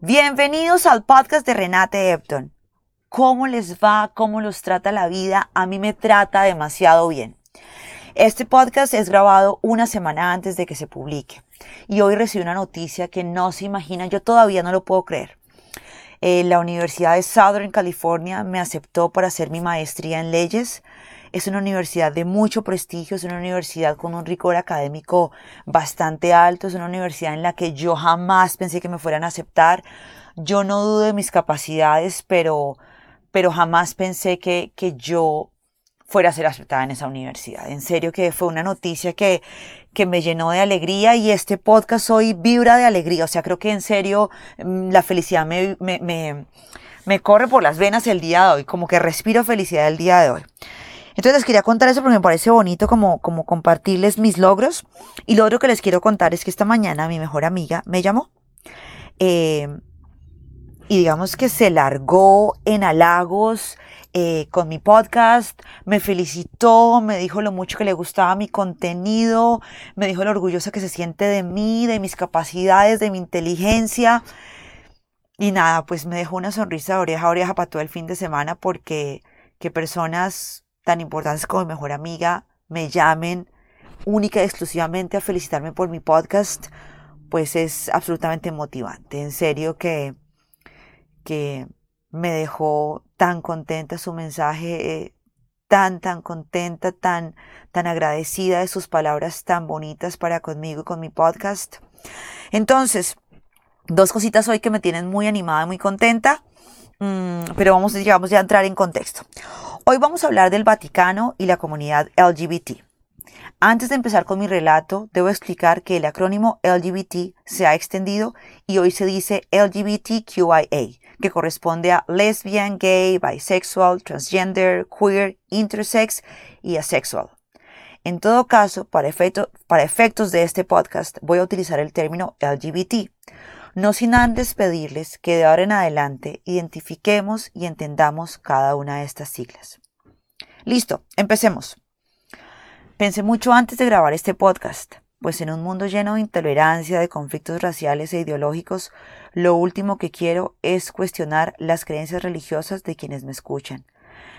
Bienvenidos al podcast de Renate Epton. ¿Cómo les va? ¿Cómo los trata la vida? A mí me trata demasiado bien. Este podcast es grabado una semana antes de que se publique y hoy recibí una noticia que no se imaginan, yo todavía no lo puedo creer. Eh, la Universidad de Southern California me aceptó para hacer mi maestría en leyes. Es una universidad de mucho prestigio, es una universidad con un rigor académico bastante alto, es una universidad en la que yo jamás pensé que me fueran a aceptar. Yo no dudo de mis capacidades, pero, pero jamás pensé que, que yo fuera a ser aceptada en esa universidad. En serio que fue una noticia que, que me llenó de alegría y este podcast hoy vibra de alegría. O sea, creo que en serio mm, la felicidad me, me, me, me corre por las venas el día de hoy, como que respiro felicidad el día de hoy. Entonces les quería contar eso porque me parece bonito como, como compartirles mis logros. Y lo otro que les quiero contar es que esta mañana mi mejor amiga me llamó. Eh, y digamos que se largó en halagos eh, con mi podcast, me felicitó, me dijo lo mucho que le gustaba mi contenido, me dijo lo orgullosa que se siente de mí, de mis capacidades, de mi inteligencia. Y nada, pues me dejó una sonrisa de oreja a oreja para todo el fin de semana porque que personas tan importantes como mi mejor amiga me llamen única y exclusivamente a felicitarme por mi podcast, pues es absolutamente motivante. En serio que, que me dejó tan contenta su mensaje, eh, tan, tan contenta, tan, tan agradecida de sus palabras tan bonitas para conmigo y con mi podcast. Entonces, dos cositas hoy que me tienen muy animada, muy contenta. Mm, pero vamos, ya a entrar en contexto. Hoy vamos a hablar del Vaticano y la comunidad LGBT. Antes de empezar con mi relato, debo explicar que el acrónimo LGBT se ha extendido y hoy se dice LGBTQIA, que corresponde a lesbian, gay, bisexual, transgender, queer, intersex y asexual. En todo caso, para, para efectos de este podcast, voy a utilizar el término LGBT, no sin antes pedirles que de ahora en adelante identifiquemos y entendamos cada una de estas siglas. Listo, empecemos. Pensé mucho antes de grabar este podcast, pues en un mundo lleno de intolerancia, de conflictos raciales e ideológicos, lo último que quiero es cuestionar las creencias religiosas de quienes me escuchan,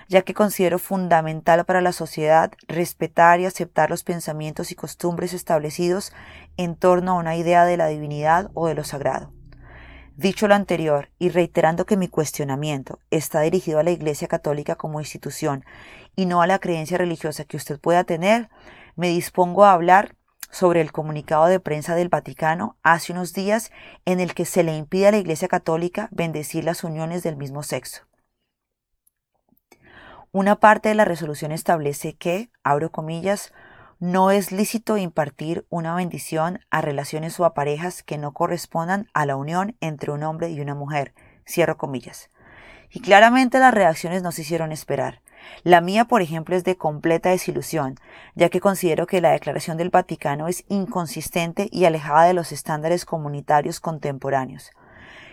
ya que considero fundamental para la sociedad respetar y aceptar los pensamientos y costumbres establecidos en torno a una idea de la divinidad o de lo sagrado. Dicho lo anterior, y reiterando que mi cuestionamiento está dirigido a la Iglesia Católica como institución y no a la creencia religiosa que usted pueda tener, me dispongo a hablar sobre el comunicado de prensa del Vaticano hace unos días en el que se le impide a la Iglesia Católica bendecir las uniones del mismo sexo. Una parte de la resolución establece que, abro comillas, no es lícito impartir una bendición a relaciones o a parejas que no correspondan a la unión entre un hombre y una mujer. Cierro comillas. Y claramente las reacciones no se hicieron esperar. La mía, por ejemplo, es de completa desilusión, ya que considero que la Declaración del Vaticano es inconsistente y alejada de los estándares comunitarios contemporáneos.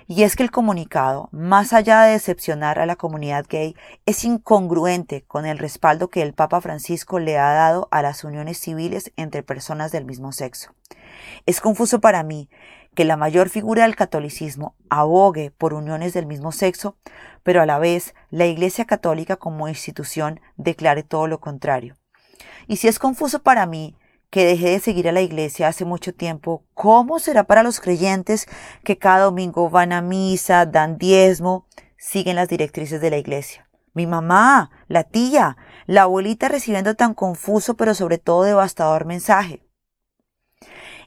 Y es que el comunicado, más allá de decepcionar a la comunidad gay, es incongruente con el respaldo que el Papa Francisco le ha dado a las uniones civiles entre personas del mismo sexo. Es confuso para mí que la mayor figura del catolicismo abogue por uniones del mismo sexo, pero a la vez la Iglesia Católica como institución declare todo lo contrario. Y si es confuso para mí que dejé de seguir a la iglesia hace mucho tiempo, ¿cómo será para los creyentes que cada domingo van a misa, dan diezmo, siguen las directrices de la iglesia? Mi mamá, la tía, la abuelita recibiendo tan confuso pero sobre todo devastador mensaje.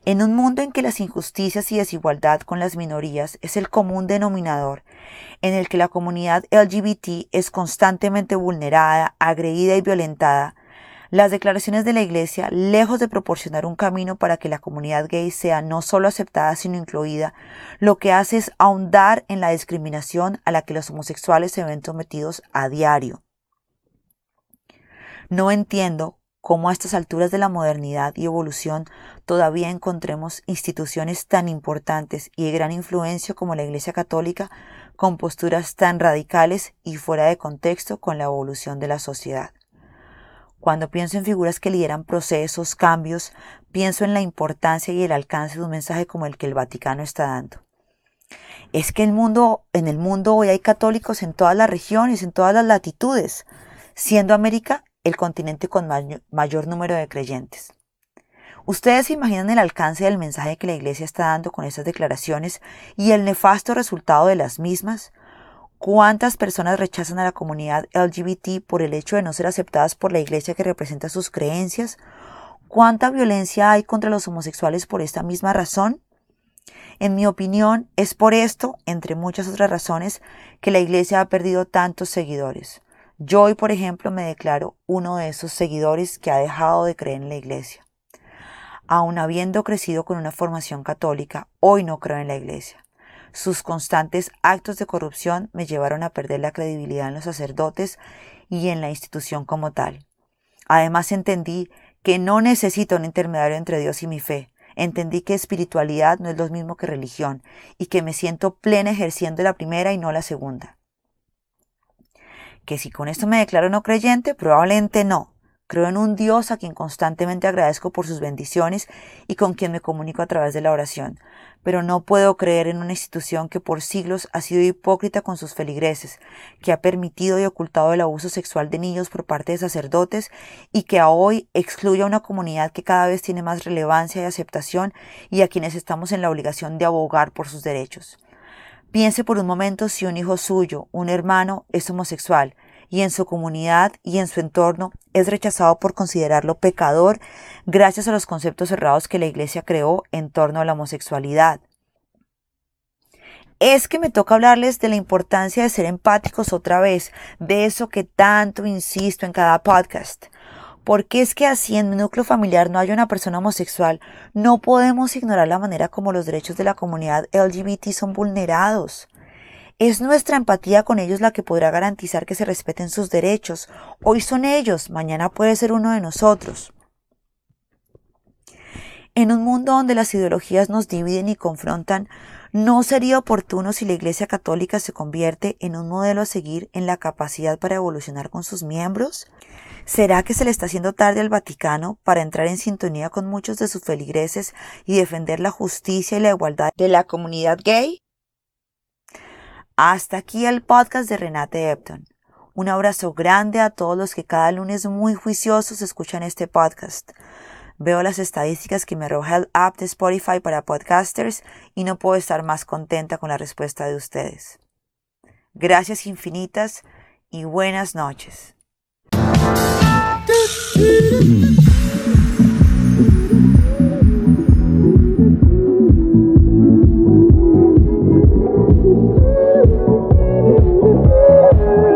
En un mundo en que las injusticias y desigualdad con las minorías es el común denominador, en el que la comunidad LGBT es constantemente vulnerada, agredida y violentada, las declaraciones de la Iglesia, lejos de proporcionar un camino para que la comunidad gay sea no solo aceptada, sino incluida, lo que hace es ahondar en la discriminación a la que los homosexuales se ven sometidos a diario. No entiendo cómo a estas alturas de la modernidad y evolución todavía encontremos instituciones tan importantes y de gran influencia como la Iglesia Católica con posturas tan radicales y fuera de contexto con la evolución de la sociedad. Cuando pienso en figuras que lideran procesos, cambios, pienso en la importancia y el alcance de un mensaje como el que el Vaticano está dando. Es que el mundo, en el mundo hoy hay católicos en todas las regiones, en todas las latitudes, siendo América el continente con mayor número de creyentes. ¿Ustedes se imaginan el alcance del mensaje que la Iglesia está dando con estas declaraciones y el nefasto resultado de las mismas? ¿Cuántas personas rechazan a la comunidad LGBT por el hecho de no ser aceptadas por la Iglesia que representa sus creencias? ¿Cuánta violencia hay contra los homosexuales por esta misma razón? En mi opinión, es por esto, entre muchas otras razones, que la Iglesia ha perdido tantos seguidores. Yo hoy, por ejemplo, me declaro uno de esos seguidores que ha dejado de creer en la Iglesia. Aun habiendo crecido con una formación católica, hoy no creo en la Iglesia. Sus constantes actos de corrupción me llevaron a perder la credibilidad en los sacerdotes y en la institución como tal. Además entendí que no necesito un intermediario entre Dios y mi fe. Entendí que espiritualidad no es lo mismo que religión y que me siento plena ejerciendo la primera y no la segunda. Que si con esto me declaro no creyente, probablemente no. Creo en un Dios a quien constantemente agradezco por sus bendiciones y con quien me comunico a través de la oración, pero no puedo creer en una institución que por siglos ha sido hipócrita con sus feligreses, que ha permitido y ocultado el abuso sexual de niños por parte de sacerdotes y que a hoy excluye a una comunidad que cada vez tiene más relevancia y aceptación y a quienes estamos en la obligación de abogar por sus derechos. Piense por un momento si un hijo suyo, un hermano, es homosexual, y en su comunidad y en su entorno es rechazado por considerarlo pecador gracias a los conceptos cerrados que la Iglesia creó en torno a la homosexualidad. Es que me toca hablarles de la importancia de ser empáticos otra vez, de eso que tanto insisto en cada podcast. Porque es que así en mi núcleo familiar no hay una persona homosexual, no podemos ignorar la manera como los derechos de la comunidad LGBT son vulnerados. Es nuestra empatía con ellos la que podrá garantizar que se respeten sus derechos. Hoy son ellos, mañana puede ser uno de nosotros. En un mundo donde las ideologías nos dividen y confrontan, ¿no sería oportuno si la Iglesia Católica se convierte en un modelo a seguir en la capacidad para evolucionar con sus miembros? ¿Será que se le está haciendo tarde al Vaticano para entrar en sintonía con muchos de sus feligreses y defender la justicia y la igualdad de la comunidad gay? Hasta aquí el podcast de Renate Epton. Un abrazo grande a todos los que cada lunes muy juiciosos escuchan este podcast. Veo las estadísticas que me arroja el app de Spotify para podcasters y no puedo estar más contenta con la respuesta de ustedes. Gracias infinitas y buenas noches. Tchau.